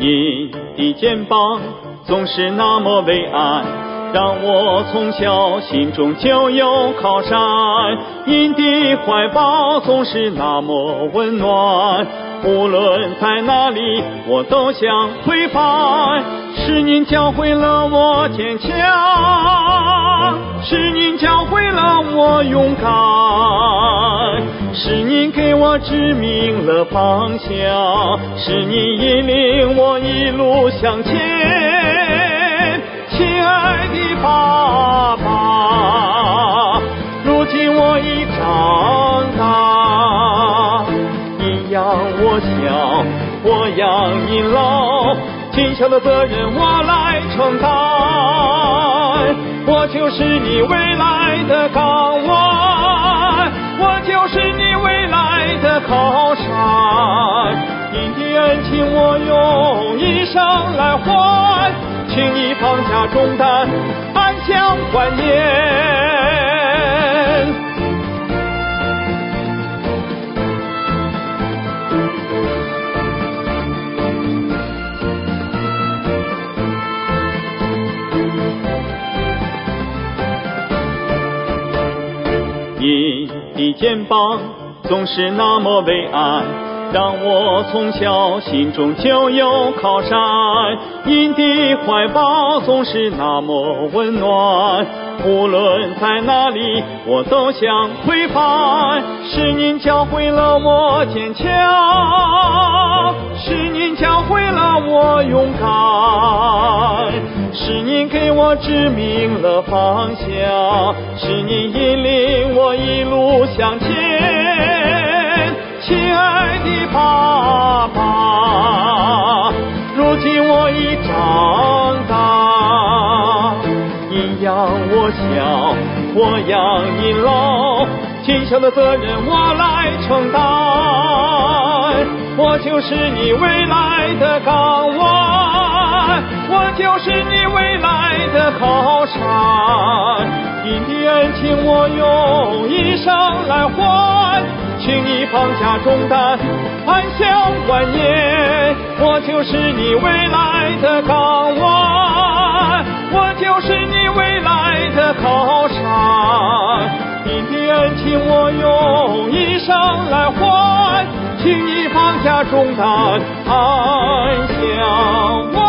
你的肩膀总是那么伟岸，让我从小心中就有靠山。您的怀抱总是那么温暖，无论在哪里我都想回返。是您教会了我坚强，是您教会了我勇敢，是您给我指明了方向，是您引领向前。亲爱的爸爸，如今我已长大，你养我小，我养你老，今生的责任我来承担，我就是你未来的港湾，来还，请你放下重担，安享晚年。你的肩膀总是那么伟岸，让我从小心中就有靠山。您的怀抱总是那么温暖，无论在哪里我都想回返。是您教会了我坚强，是您教会了我勇敢，是您给我指明了方向，是您引领我一路向前。亲爱爸爸，如今我已长大，你养我小，我养你老，今生的责任我来承担，我就是你未来的港湾，我就是你未来的靠山。你的恩情我用一生来还，放下重担，安享晚年。我就是你未来的港湾，我就是你未来的靠山。您的恩情我用一生来还，请你放下重担，安享晚。